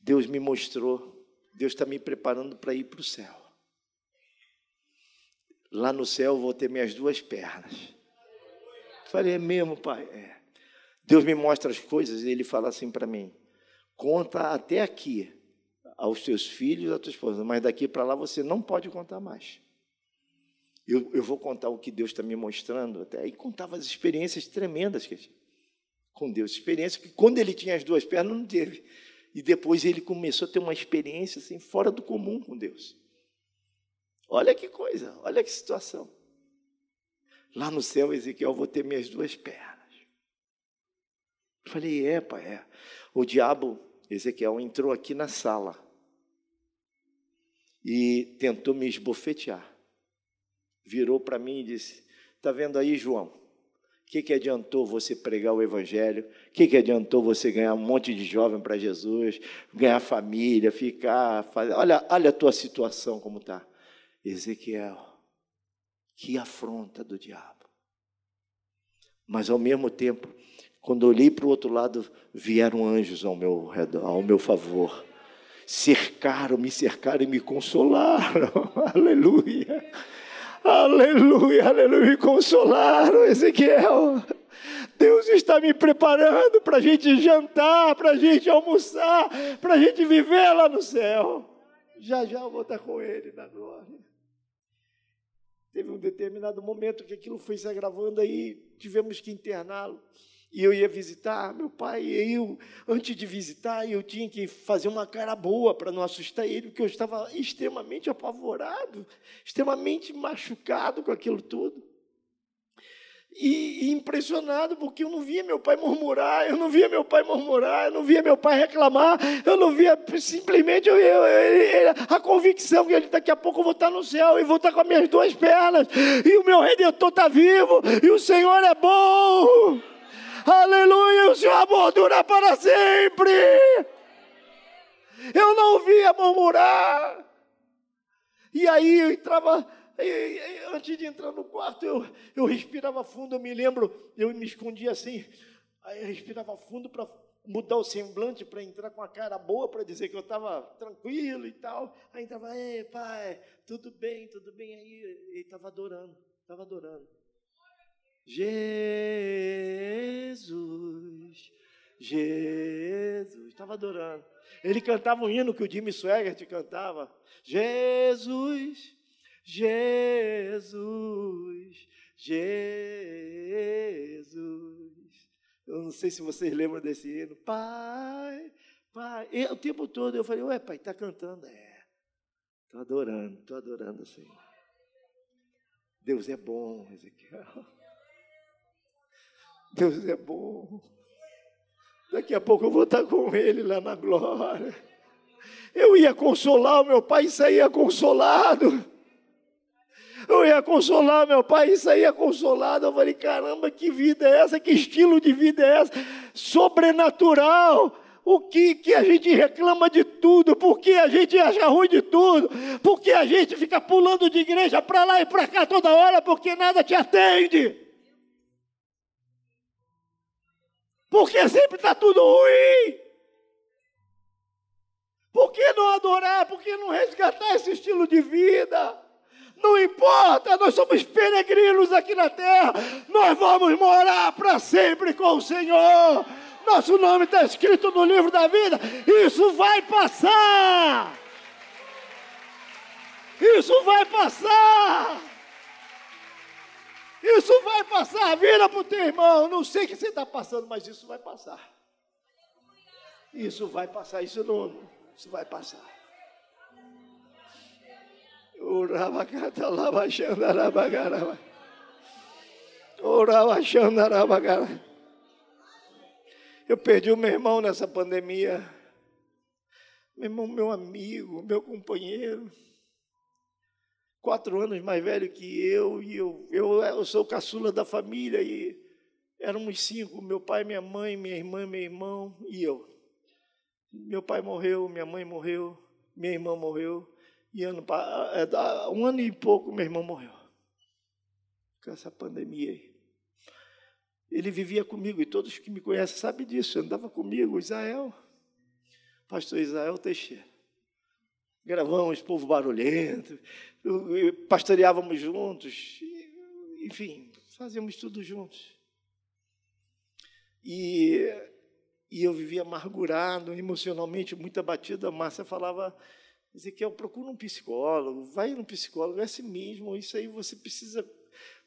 Deus me mostrou, Deus está me preparando para ir para o céu. Lá no céu eu vou ter minhas duas pernas. falei, é mesmo, pai? É. Deus me mostra as coisas e ele fala assim para mim: conta até aqui aos teus filhos, à tua esposa, mas daqui para lá você não pode contar mais. Eu, eu vou contar o que Deus está me mostrando, até aí contava as experiências tremendas que eu tive com Deus. Experiência que quando ele tinha as duas pernas não teve. E depois ele começou a ter uma experiência assim fora do comum com Deus. Olha que coisa, olha que situação. Lá no céu, Ezequiel, vou ter minhas duas pernas. Eu falei, é, pai, é. O diabo, Ezequiel, entrou aqui na sala e tentou me esbofetear. Virou para mim e disse: Está vendo aí, João? O que, que adiantou você pregar o Evangelho? O que, que adiantou você ganhar um monte de jovem para Jesus, ganhar família, ficar. Fazer... Olha, olha a tua situação como está. Ezequiel, que afronta do diabo. Mas ao mesmo tempo, quando olhei para o outro lado, vieram anjos ao meu redor, ao meu favor. cercaram, me cercaram e me consolaram. aleluia. Aleluia, aleluia, me consolaram, Ezequiel. Deus está me preparando para a gente jantar, para a gente almoçar, para a gente viver lá no céu. Já já eu vou estar com Ele na glória. Teve um determinado momento que aquilo foi se agravando, aí tivemos que interná-lo. E eu ia visitar meu pai, e eu, antes de visitar, eu tinha que fazer uma cara boa para não assustar ele, porque eu estava extremamente apavorado, extremamente machucado com aquilo tudo e, impressionado porque eu não via meu pai murmurar, eu não via meu pai murmurar, eu não via meu pai reclamar, eu não via simplesmente eu, eu, eu, a convicção que ele daqui a pouco eu vou estar no céu e vou estar com as minhas duas pernas e o meu redentor está vivo e o Senhor é bom. Aleluia, o seu amor dura para sempre. Eu não via murmurar. E aí eu entrava antes de entrar no quarto, eu, eu respirava fundo, eu me lembro, eu me escondia assim, aí eu respirava fundo para mudar o semblante, para entrar com a cara boa, para dizer que eu estava tranquilo e tal. Aí estava, ei, pai, tudo bem, tudo bem. Aí ele estava adorando, estava adorando. Jesus, Jesus, estava adorando. Ele cantava um hino que o Jimmy Swaggart cantava. Jesus, Jesus, Jesus. Eu não sei se vocês lembram desse hino. Pai, Pai. E o tempo todo eu falei, ué, pai, está cantando. É, estou adorando, estou adorando o Senhor. Deus é bom, Ezequiel. Deus é bom. Daqui a pouco eu vou estar com ele lá na glória. Eu ia consolar o meu pai e saía consolado. Eu ia consolar meu pai, aí é consolado. Eu falei, caramba, que vida é essa? Que estilo de vida é essa? Sobrenatural. O que, que a gente reclama de tudo? Por que a gente acha ruim de tudo? Por que a gente fica pulando de igreja para lá e para cá toda hora? Porque nada te atende. Porque sempre está tudo ruim. Por que não adorar? Por que não resgatar esse estilo de vida? Não importa, nós somos peregrinos aqui na terra, nós vamos morar para sempre com o Senhor. Nosso nome está escrito no livro da vida, isso vai passar. Isso vai passar. Isso vai passar. Vira para o teu irmão. Não sei o que você está passando, mas isso vai passar. Isso vai passar. Isso não. Isso vai passar. Orava canta lava xandaraba garaba. Orava xandaraba garaba. Eu perdi o meu irmão nessa pandemia. Meu irmão, meu amigo, meu companheiro. Quatro anos mais velho que eu, e eu, eu, eu sou caçula da família, e éramos cinco: meu pai, minha mãe, minha irmã, meu irmão e eu. Meu pai morreu, minha mãe morreu, minha irmã morreu. E ano, é, um ano e pouco, meu irmão morreu. Com essa pandemia aí. Ele vivia comigo, e todos que me conhecem sabem disso. Andava comigo, Israel. Pastor Israel Teixeira. Gravamos Povo Barulhento, pastoreávamos juntos, enfim, fazíamos tudo juntos. E, e eu vivia amargurado, emocionalmente muito abatido. A Márcia falava Ezequiel, procura um psicólogo, vai no psicólogo, é assim mesmo, isso aí você precisa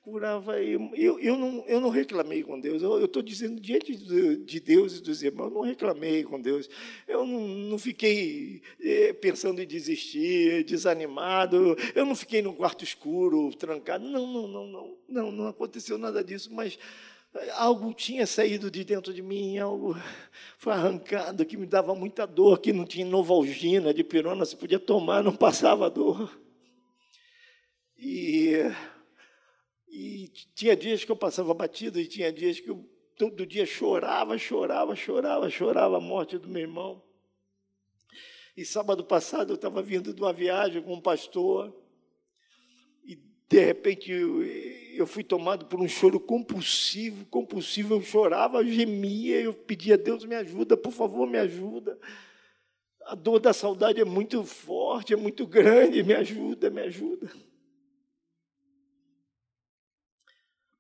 curar. Vai. Eu, eu, não, eu não reclamei com Deus, eu estou dizendo diante de Deus e dos irmãos, eu não reclamei com Deus, eu não, não fiquei eh, pensando em desistir, desanimado, eu não fiquei no quarto escuro, trancado, não, não, não, não, não, não aconteceu nada disso, mas algo tinha saído de dentro de mim, algo foi arrancado que me dava muita dor, que não tinha novalgina, de pirona, se podia tomar, não passava dor. E, e tinha dias que eu passava batido, e tinha dias que eu todo dia chorava, chorava, chorava, chorava a morte do meu irmão. E sábado passado eu estava vindo de uma viagem com um pastor, e de repente eu, eu fui tomado por um choro compulsivo, compulsivo, eu chorava, eu gemia, eu pedia a Deus me ajuda, por favor, me ajuda. A dor da saudade é muito forte, é muito grande. Me ajuda, me ajuda.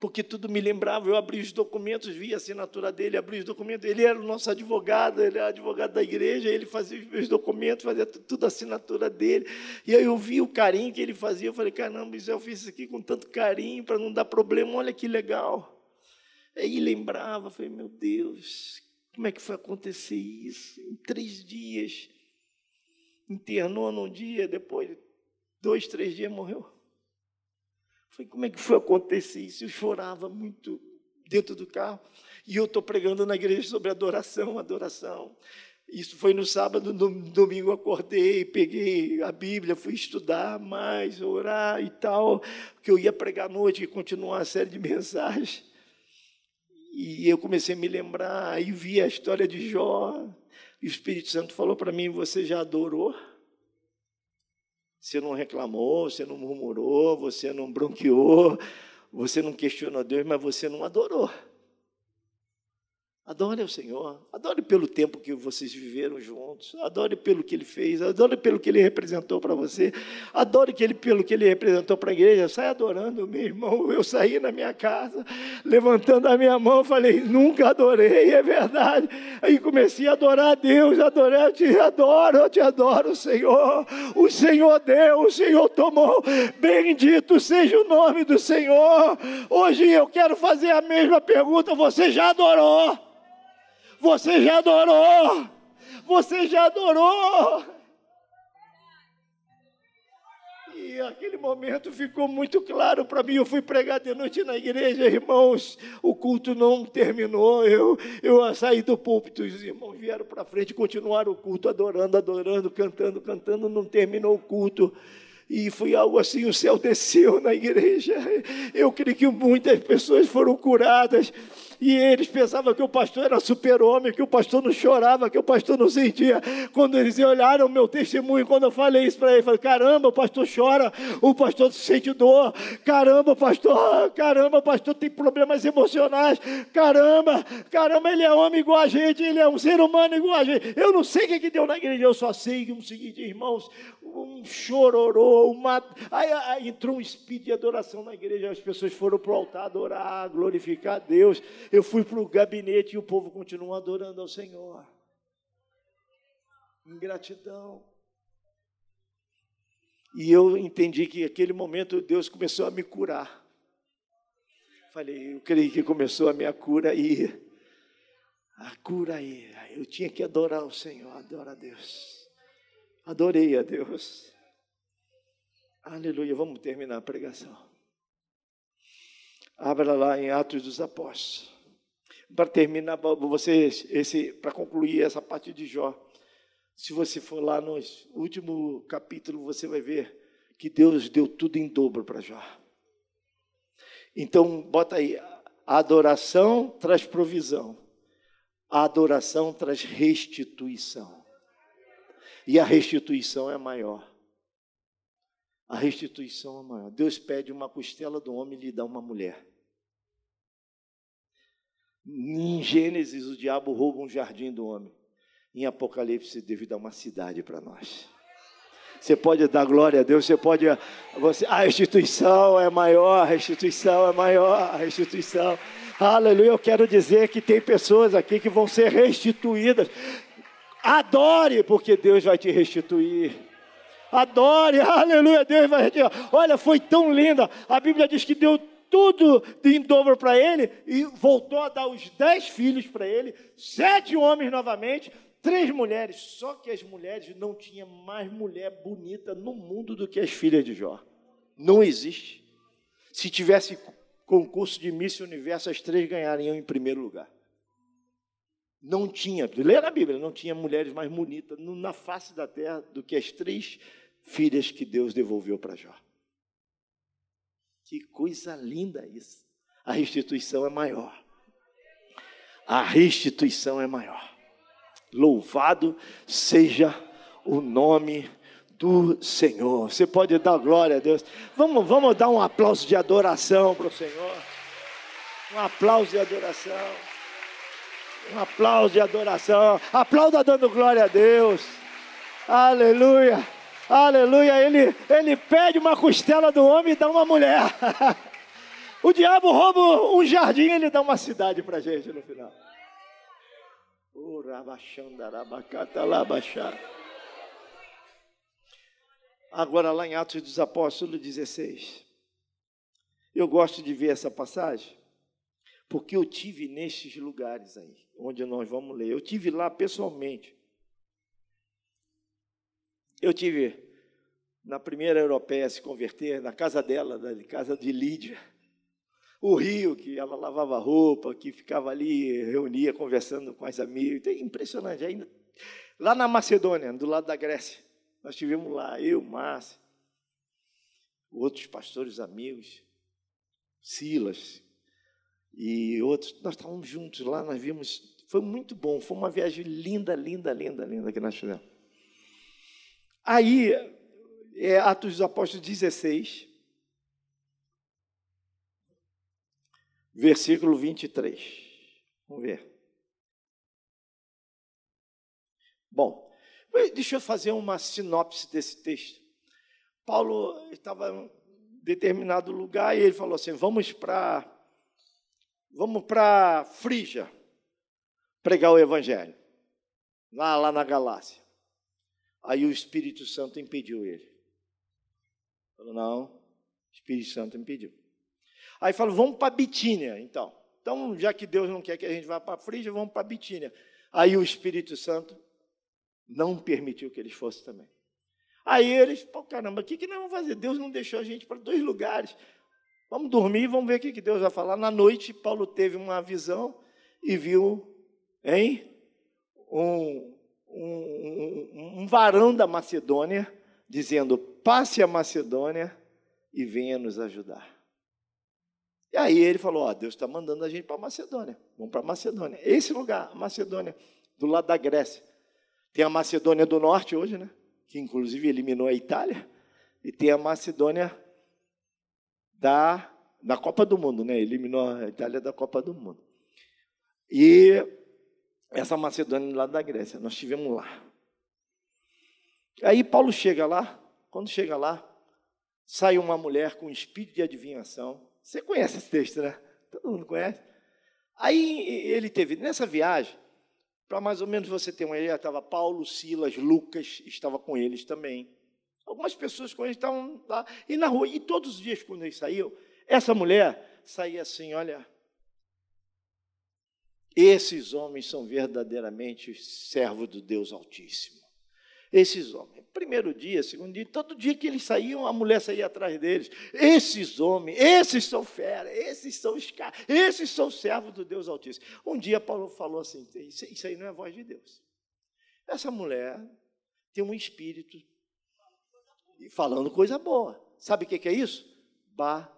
Porque tudo me lembrava. Eu abri os documentos, vi a assinatura dele, abri os documentos. Ele era o nosso advogado, ele era advogado da igreja, ele fazia os meus documentos, fazia tudo a assinatura dele. E aí eu vi o carinho que ele fazia. Eu falei: caramba, eu fiz isso aqui com tanto carinho para não dar problema. Olha que legal. Aí lembrava, falei: meu Deus, como é que foi acontecer isso? Em três dias. Internou num dia, depois, dois, três dias morreu. Falei, como é que foi acontecer isso? Eu chorava muito dentro do carro. E eu estou pregando na igreja sobre adoração, adoração. Isso foi no sábado, no domingo acordei, peguei a Bíblia, fui estudar mais, orar e tal, que eu ia pregar à noite e continuar a série de mensagens. E eu comecei a me lembrar, e vi a história de Jó, e o Espírito Santo falou para mim: Você já adorou? Você não reclamou, você não murmurou, você não bronqueou, você não questionou Deus, mas você não adorou. Adore ao Senhor, adore pelo tempo que vocês viveram juntos, adore pelo que Ele fez, adore pelo que Ele representou para você, adore que ele, pelo que Ele representou para a igreja. Sai adorando, meu irmão. Eu saí na minha casa, levantando a minha mão, falei: Nunca adorei, é verdade. Aí comecei a adorar a Deus, adorar, eu te adoro, eu te adoro, Senhor. O Senhor deu, o Senhor tomou. Bendito seja o nome do Senhor. Hoje eu quero fazer a mesma pergunta: Você já adorou? Você já adorou. Você já adorou. E aquele momento ficou muito claro para mim. Eu fui pregar de noite na igreja, irmãos. O culto não terminou. Eu, eu saí do púlpito. Os irmãos vieram para frente, continuaram o culto, adorando, adorando, cantando, cantando. Não terminou o culto. E foi algo assim: o céu desceu na igreja. Eu creio que muitas pessoas foram curadas. E eles pensavam que o pastor era super-homem, que o pastor não chorava, que o pastor não sentia. Quando eles olharam o meu testemunho, quando eu falei isso para eles, falei: caramba, o pastor chora, o pastor sente dor, caramba, pastor, caramba, o pastor tem problemas emocionais, caramba, caramba, ele é homem igual a gente, ele é um ser humano igual a gente. Eu não sei o que, que deu na igreja, eu só sei que o seguinte, irmãos, um chororô, uma. Aí, aí, entrou um espírito de adoração na igreja, as pessoas foram para o altar adorar, glorificar a Deus. Eu fui para o gabinete e o povo continua adorando ao Senhor. Ingratidão. E eu entendi que naquele momento Deus começou a me curar. Falei, eu creio que começou a minha cura aí. A cura aí. Eu tinha que adorar o Senhor, adorar a Deus. Adorei a Deus. Aleluia. Vamos terminar a pregação. Abra lá em Atos dos Apóstolos para terminar, você, esse, para concluir essa parte de Jó, se você for lá no último capítulo, você vai ver que Deus deu tudo em dobro para Jó. Então, bota aí, a adoração traz provisão, a adoração traz restituição. E a restituição é maior. A restituição é maior. Deus pede uma costela do homem e lhe dá uma mulher. Em Gênesis, o diabo rouba um jardim do homem. Em Apocalipse, Deus dá uma cidade para nós. Você pode dar glória a Deus, você pode. Você, a restituição é maior, a restituição é maior, a restituição. Aleluia. Eu quero dizer que tem pessoas aqui que vão ser restituídas. Adore, porque Deus vai te restituir. Adore, aleluia, Deus vai restituir. Olha, foi tão linda. A Bíblia diz que deu tudo em dobro para ele e voltou a dar os dez filhos para ele, sete homens novamente, três mulheres. Só que as mulheres não tinha mais mulher bonita no mundo do que as filhas de Jó. Não existe. Se tivesse concurso de Miss Universo, as três ganhariam em primeiro lugar. Não tinha, lê na Bíblia, não tinha mulheres mais bonitas na face da terra do que as três filhas que Deus devolveu para Jó. Que coisa linda isso. A restituição é maior. A restituição é maior. Louvado seja o nome do Senhor. Você pode dar glória a Deus. Vamos, vamos dar um aplauso de adoração para o Senhor. Um aplauso de adoração. Um aplauso de adoração. Aplauda dando glória a Deus. Aleluia. Aleluia. Ele, ele pede uma costela do homem e dá uma mulher. o diabo rouba um jardim e ele dá uma cidade para gente no final. Agora, lá em Atos dos Apóstolos 16. Eu gosto de ver essa passagem, porque eu tive nestes lugares aí, onde nós vamos ler. Eu tive lá pessoalmente. Eu tive na primeira europeia a se converter, na casa dela, na casa de Lídia. O rio, que ela lavava roupa, que ficava ali, reunia, conversando com as amigas. É impressionante. Ainda, lá na Macedônia, do lado da Grécia, nós tivemos lá, eu, Márcia, outros pastores amigos. Silas e outros, nós estávamos juntos lá, nós vimos, foi muito bom, foi uma viagem linda, linda, linda, linda que nós fizemos. Aí, é Atos dos Apóstolos 16, versículo 23. Vamos ver. Bom, deixa eu fazer uma sinopse desse texto. Paulo estava determinado lugar e ele falou assim: vamos para vamos para Frígia pregar o evangelho lá lá na Galácia. Aí o Espírito Santo impediu ele. Falou: não, o Espírito Santo impediu. Aí falou: vamos para Bitínia, então. Então, já que Deus não quer que a gente vá para Frígia, vamos para Bitínia. Aí o Espírito Santo não permitiu que eles fossem também. Aí eles, pô, caramba, o que, que nós vamos fazer? Deus não deixou a gente para dois lugares. Vamos dormir, vamos ver o que, que Deus vai falar. Na noite, Paulo teve uma visão e viu, hein? Um, um, um, um varão da Macedônia dizendo: passe a Macedônia e venha nos ajudar. E aí ele falou: Ó, Deus está mandando a gente para Macedônia. Vamos para Macedônia. Esse lugar, Macedônia, do lado da Grécia. Tem a Macedônia do Norte hoje, né? que inclusive eliminou a Itália, e tem a Macedônia da, da Copa do Mundo, né? Eliminou a Itália da Copa do Mundo. E essa Macedônia lá da Grécia, nós estivemos lá. Aí Paulo chega lá, quando chega lá, sai uma mulher com espírito de adivinhação. Você conhece esse texto, né? Todo mundo conhece. Aí ele teve, nessa viagem, para mais ou menos você ter uma ideia, estava Paulo, Silas, Lucas, estava com eles também. Algumas pessoas com eles estavam lá. E na rua, e todos os dias quando eles saíam, essa mulher saía assim, olha, esses homens são verdadeiramente servos do Deus Altíssimo. Esses homens, primeiro dia, segundo dia, todo dia que eles saíam, a mulher saía atrás deles. Esses homens, esses são fera, esses são os caras, esses são servos do Deus Altíssimo. Um dia Paulo falou assim: isso aí não é a voz de Deus. Essa mulher tem um espírito falando coisa boa. Sabe o que é isso? Bajulação.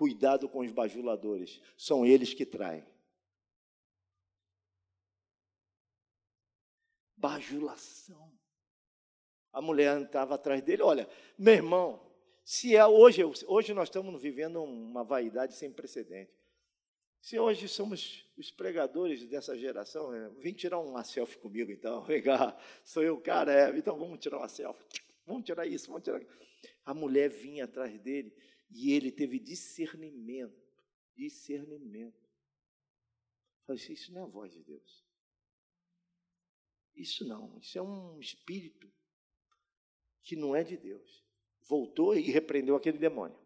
Cuidado com os bajuladores, são eles que traem. bajulação. A mulher estava atrás dele, olha, meu irmão, se é hoje, hoje nós estamos vivendo uma vaidade sem precedente. Se hoje somos os pregadores dessa geração, é, vem tirar uma selfie comigo, então, vem cá, sou eu cara, é, então vamos tirar uma selfie, vamos tirar isso, vamos tirar. A mulher vinha atrás dele e ele teve discernimento, discernimento. Falei, isso não é a voz de Deus. Isso não, isso é um espírito que não é de Deus. Voltou e repreendeu aquele demônio.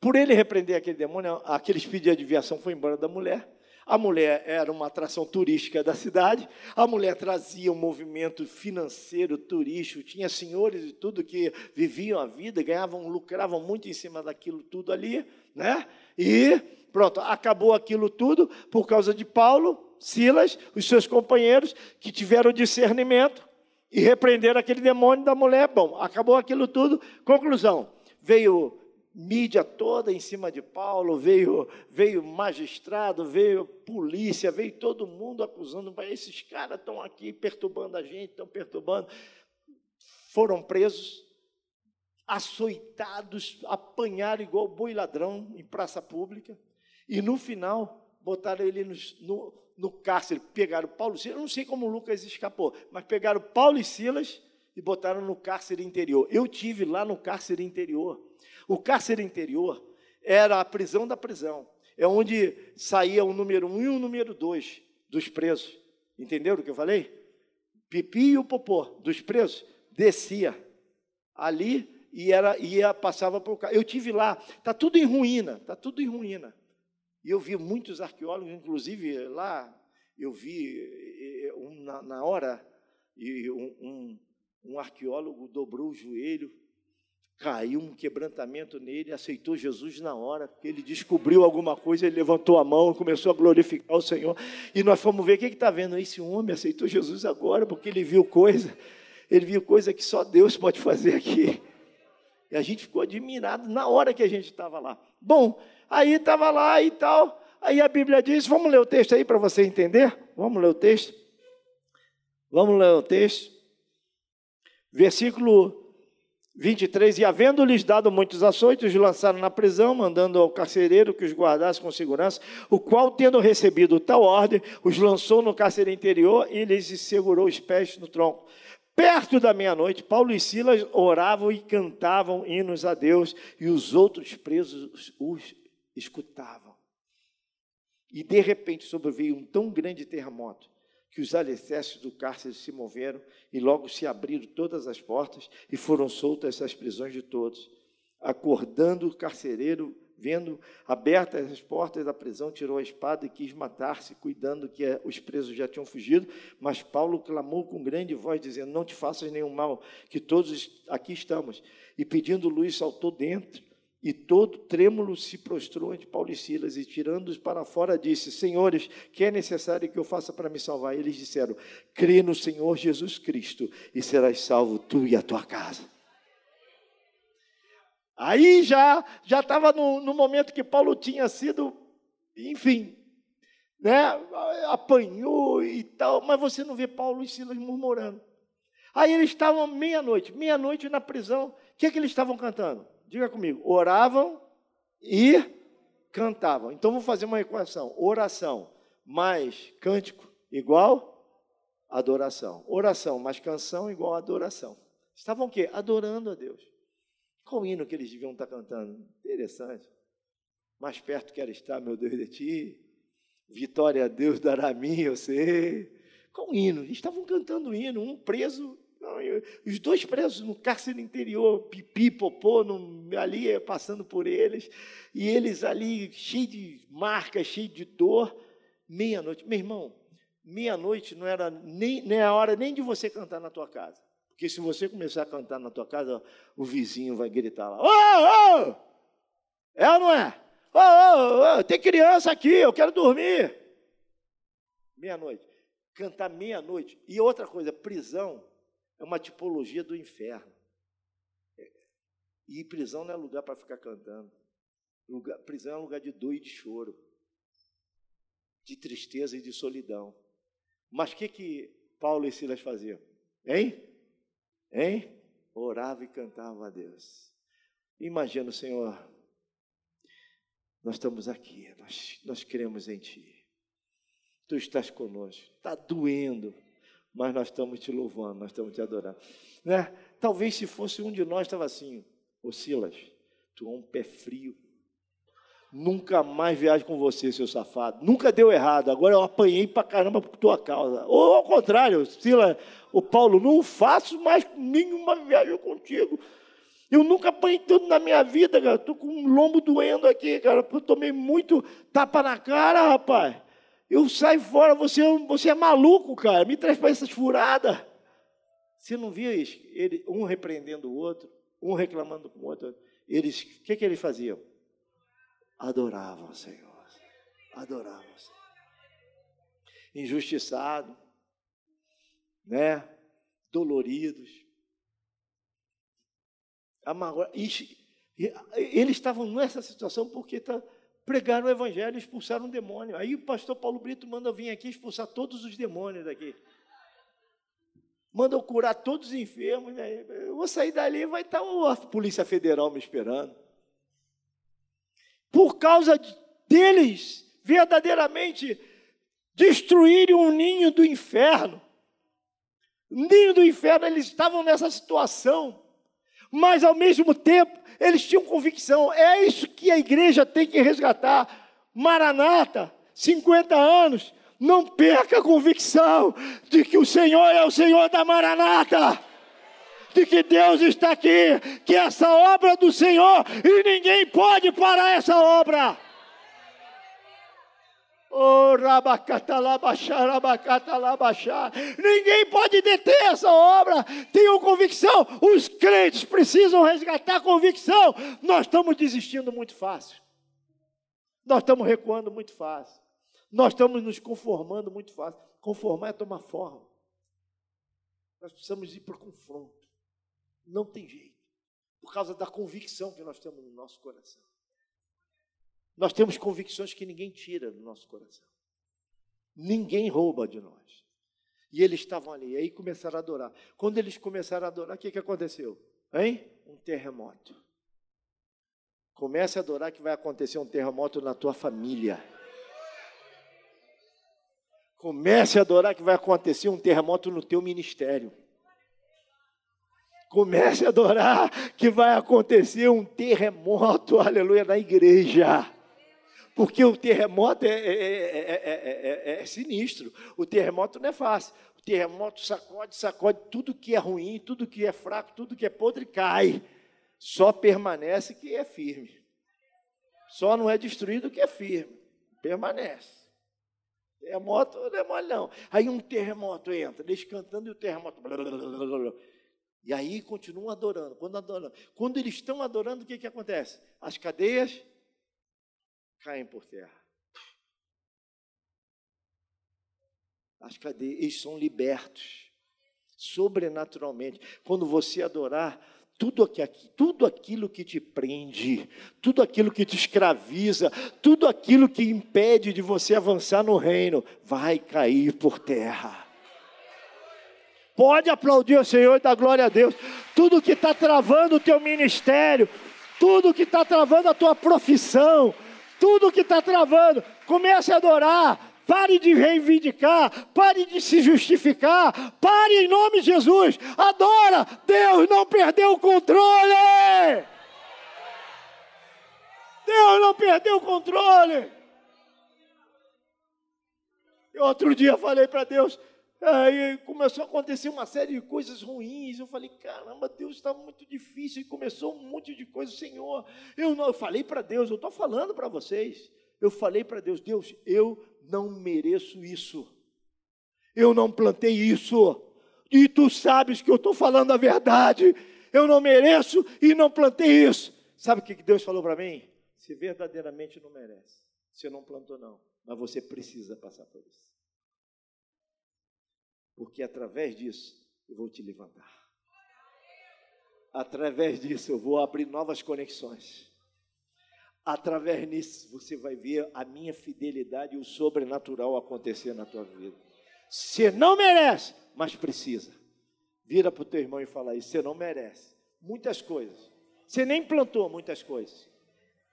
Por ele repreender aquele demônio, aquele espírito de adivinhação foi embora da mulher. A mulher era uma atração turística da cidade. A mulher trazia um movimento financeiro, turístico. Tinha senhores e tudo que viviam a vida, ganhavam, lucravam muito em cima daquilo tudo ali, né? E pronto, acabou aquilo tudo por causa de Paulo. Silas, os seus companheiros, que tiveram discernimento e repreenderam aquele demônio da mulher. Bom, acabou aquilo tudo. Conclusão: veio mídia toda em cima de Paulo, veio, veio magistrado, veio polícia, veio todo mundo acusando, esses caras estão aqui perturbando a gente, estão perturbando. Foram presos, açoitados, apanharam igual boi ladrão em praça pública, e no final botaram ele no, no, no cárcere, pegaram Paulo e Silas, eu não sei como Lucas escapou, mas pegaram Paulo e Silas e botaram no cárcere interior. Eu tive lá no cárcere interior. O cárcere interior era a prisão da prisão. É onde saía o número um e o número dois dos presos. Entenderam o que eu falei? Pipi e o popô dos presos descia ali e era ia passava por cá. Eu tive lá, tá tudo em ruína, tá tudo em ruína. E eu vi muitos arqueólogos, inclusive lá eu vi eh, eh, um, na, na, hora um, um, um arqueólogo dobrou o joelho Caiu um quebrantamento nele, aceitou Jesus na hora, ele descobriu alguma coisa, ele levantou a mão, começou a glorificar o Senhor. E nós fomos ver o que está vendo. Esse homem aceitou Jesus agora, porque ele viu coisa, ele viu coisa que só Deus pode fazer aqui. E a gente ficou admirado na hora que a gente estava lá. Bom, aí estava lá e tal. Aí a Bíblia diz: vamos ler o texto aí para você entender? Vamos ler o texto? Vamos ler o texto. Versículo 23, e havendo-lhes dado muitos açoites, lançaram na prisão, mandando ao carcereiro que os guardasse com segurança, o qual, tendo recebido tal ordem, os lançou no cárcere interior e lhes segurou os pés no tronco. Perto da meia-noite, Paulo e Silas oravam e cantavam hinos a Deus, e os outros presos os escutavam. E de repente sobreveio um tão grande terremoto que os alicerces do cárcere se moveram e logo se abriram todas as portas e foram soltas as prisões de todos. Acordando o carcereiro, vendo abertas as portas da prisão, tirou a espada e quis matar-se, cuidando que os presos já tinham fugido. Mas Paulo clamou com grande voz, dizendo: Não te faças nenhum mal, que todos aqui estamos. E pedindo luz, saltou dentro e todo trêmulo se prostrou ante Paulo e Silas, e tirando-os para fora, disse: Senhores, que é necessário que eu faça para me salvar? Eles disseram: Crê no Senhor Jesus Cristo, e serás salvo tu e a tua casa. Aí já já estava no, no momento que Paulo tinha sido, enfim, né, apanhou e tal, mas você não vê Paulo e Silas murmurando. Aí eles estavam meia-noite, meia-noite na prisão, o que, é que eles estavam cantando? Diga comigo, oravam e cantavam. Então vou fazer uma equação: oração mais cântico igual adoração. Oração mais canção igual adoração. Estavam o quê? Adorando a Deus. Qual hino que eles deviam estar cantando? Interessante. Mais perto quero estar, meu Deus, de ti. Vitória a Deus dará a mim, eu sei. Qual hino? Eles estavam cantando hino, um preso não, eu, os dois presos no cárcere interior, pipi, popô, no, ali eh, passando por eles, e eles ali cheios de marcas, cheios de dor, meia-noite. Meu irmão, meia-noite não era nem, nem a hora nem de você cantar na tua casa. Porque se você começar a cantar na tua casa, o vizinho vai gritar lá: Ô, ô! É ou não é? Ô, ô, ô, tem criança aqui, eu quero dormir. Meia-noite. Cantar meia-noite. E outra coisa, prisão é uma tipologia do inferno. E prisão não é lugar para ficar cantando. Lugar, prisão é um lugar de dor e de choro, de tristeza e de solidão. Mas o que, que Paulo e Silas faziam? Hein? Hein? Orava e cantava a Deus. Imagina, Senhor, nós estamos aqui, nós, nós cremos em Ti. Tu estás conosco, está doendo, mas nós estamos te louvando, nós estamos te adorando. Né? Talvez se fosse um de nós, estava assim, ô Silas, tu é um pé frio. Nunca mais viajo com você, seu safado. Nunca deu errado. Agora eu apanhei pra caramba por tua causa. Ou ao contrário, Silas, o Paulo, não faço mais nenhuma viagem contigo. Eu nunca apanhei tanto na minha vida, cara. Estou com um lombo doendo aqui, cara. Eu tomei muito tapa na cara, rapaz. Eu saio fora, você, você é maluco, cara. Me traz para essas furadas. Você não via? Ele, um repreendendo o outro, um reclamando com o outro. Eles, o que, que eles faziam? Adoravam o Senhor. Adoravam o Senhor. Injustiçado, né? Doloridos. Eles estavam nessa situação porque tá, pregaram o evangelho e expulsaram um demônio. Aí o pastor Paulo Brito manda vir aqui expulsar todos os demônios daqui. Manda eu curar todos os enfermos. Né? Eu vou sair dali e vai estar a Polícia Federal me esperando. Por causa deles verdadeiramente destruírem um ninho do inferno. Ninho do inferno, eles estavam nessa situação, mas ao mesmo tempo eles tinham convicção: é isso que a igreja tem que resgatar. Maranata, 50 anos, não perca a convicção de que o Senhor é o Senhor da Maranata de que Deus está aqui, que essa obra do Senhor e ninguém pode parar essa obra. Oh, Ninguém pode deter essa obra. Tenham convicção. Os crentes precisam resgatar a convicção. Nós estamos desistindo muito fácil. Nós estamos recuando muito fácil. Nós estamos nos conformando muito fácil. Conformar é tomar forma. Nós precisamos ir para o confronto. Não tem jeito. Por causa da convicção que nós temos no nosso coração. Nós temos convicções que ninguém tira do nosso coração. Ninguém rouba de nós. E eles estavam ali, e aí começaram a adorar. Quando eles começaram a adorar, o que, que aconteceu? Hein? Um terremoto. Comece a adorar que vai acontecer um terremoto na tua família. Comece a adorar que vai acontecer um terremoto no teu ministério. Comece a adorar que vai acontecer um terremoto, aleluia, na igreja. Porque o terremoto é, é, é, é, sinistro. O terremoto não é fácil. O terremoto sacode, sacode tudo que é ruim, tudo que é fraco, tudo que é podre cai. Só permanece que é firme. Só não é destruído que é firme. Permanece. Terremoto não é mole, não. Aí um terremoto entra, eles cantando e o terremoto. E aí continuam adorando. Quando adorando, quando eles estão adorando, o que, que acontece? As cadeias caem por terra. As cadeias, eles são libertos sobrenaturalmente. Quando você adorar, tudo, aqui, tudo aquilo que te prende, tudo aquilo que te escraviza, tudo aquilo que impede de você avançar no reino, vai cair por terra. Pode aplaudir o Senhor e dar glória a Deus. Tudo que está travando o teu ministério, tudo que está travando a tua profissão, tudo que está travando, comece a adorar. Pare de reivindicar, pare de se justificar, pare em nome de Jesus, adora, Deus não perdeu o controle. Deus não perdeu o controle. Eu outro dia falei para Deus, Aí começou a acontecer uma série de coisas ruins. Eu falei, caramba, Deus está muito difícil. E começou um monte de coisa, Senhor. Eu, não, eu falei para Deus, eu estou falando para vocês. Eu falei para Deus, Deus, eu não mereço isso. Eu não plantei isso. E tu sabes que eu estou falando a verdade. Eu não mereço e não plantei isso. Sabe o que Deus falou para mim? Você verdadeiramente não merece. Você não plantou, não. Mas você precisa passar por isso porque através disso eu vou te levantar. Através disso eu vou abrir novas conexões. Através disso você vai ver a minha fidelidade e o sobrenatural acontecer na tua vida. Você não merece, mas precisa. Vira para o teu irmão e fala isso. Você não merece. Muitas coisas. Você nem plantou muitas coisas.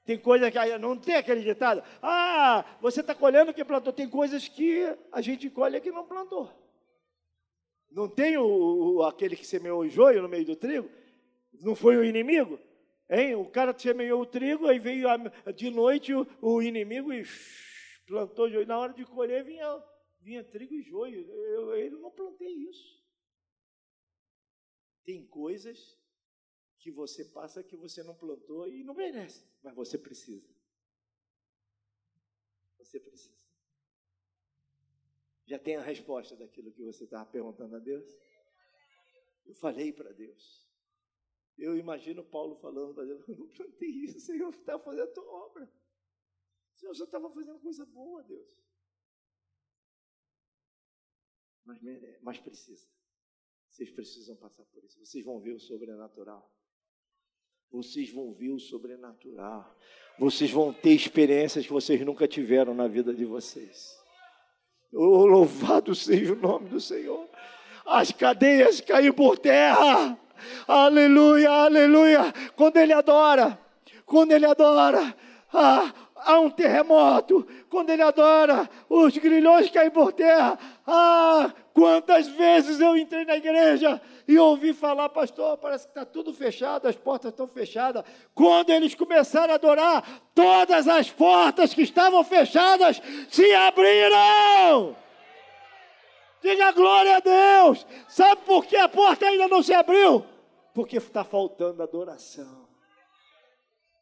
Tem coisa que não tem aquele ditado. Ah, você está colhendo o que plantou. Tem coisas que a gente colhe que não plantou. Não tem o, o, aquele que semeou o joio no meio do trigo? Não foi o inimigo? Hein? O cara semeou o trigo, aí veio de noite o, o inimigo e plantou joio. Na hora de colher vinha, vinha trigo e joio. Eu, eu não plantei isso. Tem coisas que você passa que você não plantou e não merece, mas você precisa. Você precisa. Já tem a resposta daquilo que você estava perguntando a Deus? Eu falei para Deus. Eu imagino Paulo falando para Deus: Eu não plantei isso, Senhor, estava fazendo a tua obra. Senhor já estava fazendo coisa boa, Deus. Mas, mas precisa. Vocês precisam passar por isso. Vocês vão ver o sobrenatural. Vocês vão ver o sobrenatural. Vocês vão ter experiências que vocês nunca tiveram na vida de vocês. Oh, louvado seja o nome do Senhor. As cadeias caem por terra. Aleluia, aleluia. Quando ele adora, quando ele adora, ah, há um terremoto, quando ele adora, os grilhões caem por terra. Ah, quantas vezes eu entrei na igreja e ouvi falar, pastor, parece que está tudo fechado, as portas estão fechadas. Quando eles começaram a adorar, todas as portas que estavam fechadas se abriram. Diga glória a Deus. Sabe por que a porta ainda não se abriu? Porque está faltando adoração.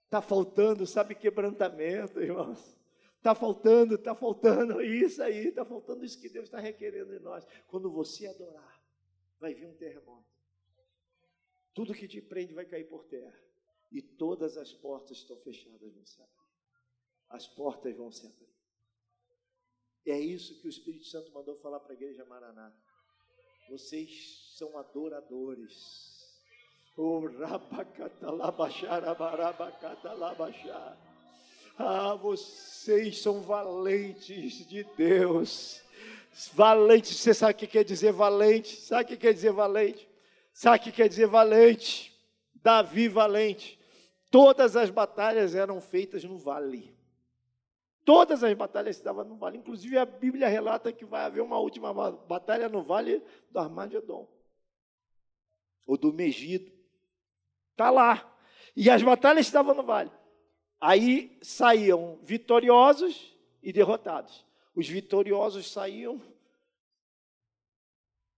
Está faltando, sabe, quebrantamento, irmãos. Está faltando, está faltando isso aí, está faltando isso que Deus está requerendo de nós. Quando você adorar, vai vir um terremoto. Tudo que te prende vai cair por terra. E todas as portas estão fechadas vão se abrir. As portas vão se abrir. É isso que o Espírito Santo mandou falar para a igreja Maraná. Vocês são adoradores. Ah, vocês são valentes de Deus. Valente, você sabe o que quer dizer valente? Sabe o que quer dizer valente? Sabe o que quer dizer valente? Davi valente. Todas as batalhas eram feitas no vale. Todas as batalhas se davam no vale. Inclusive a Bíblia relata que vai haver uma última batalha no vale do Armagedon. Ou do Megido. Está lá. E as batalhas estavam no vale. Aí saíam vitoriosos e derrotados. Os vitoriosos saíam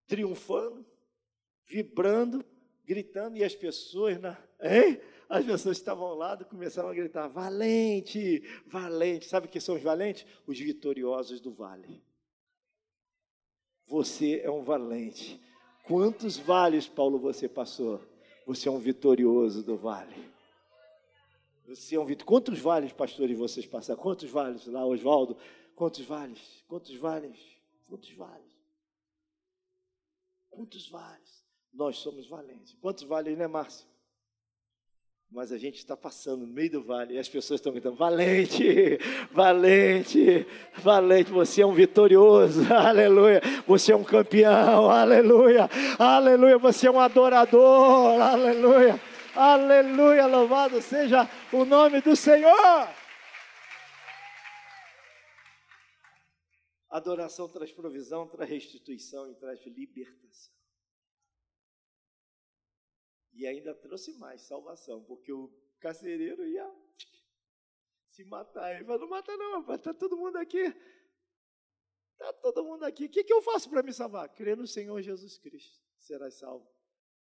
triunfando, vibrando, gritando, e as pessoas, na, hein? as pessoas estavam ao lado começaram a gritar: valente, valente. Sabe o que são os valentes? Os vitoriosos do vale. Você é um valente. Quantos vales, Paulo, você passou? Você é um vitorioso do vale. Você é um vitorioso. Quantos vales, pastores, vocês passaram? Quantos vales lá, Oswaldo? Quantos vales? Quantos vales? Quantos vales? Quantos vales? Nós somos valentes. Quantos vales, né, Márcio? Mas a gente está passando no meio do vale e as pessoas estão gritando: valente, valente, valente, você é um vitorioso, aleluia, você é um campeão, aleluia, aleluia, você é um adorador, aleluia, aleluia, louvado seja o nome do Senhor. Adoração traz provisão, traz restituição e traz libertação. E ainda trouxe mais salvação, porque o carcereiro ia se matar. Ele falou, não mata não, rapaz, está todo mundo aqui. Está todo mundo aqui. O que, que eu faço para me salvar? Crer no Senhor Jesus Cristo. Serás salvo,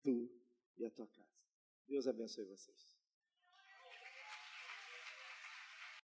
tu e a tua casa. Deus abençoe vocês.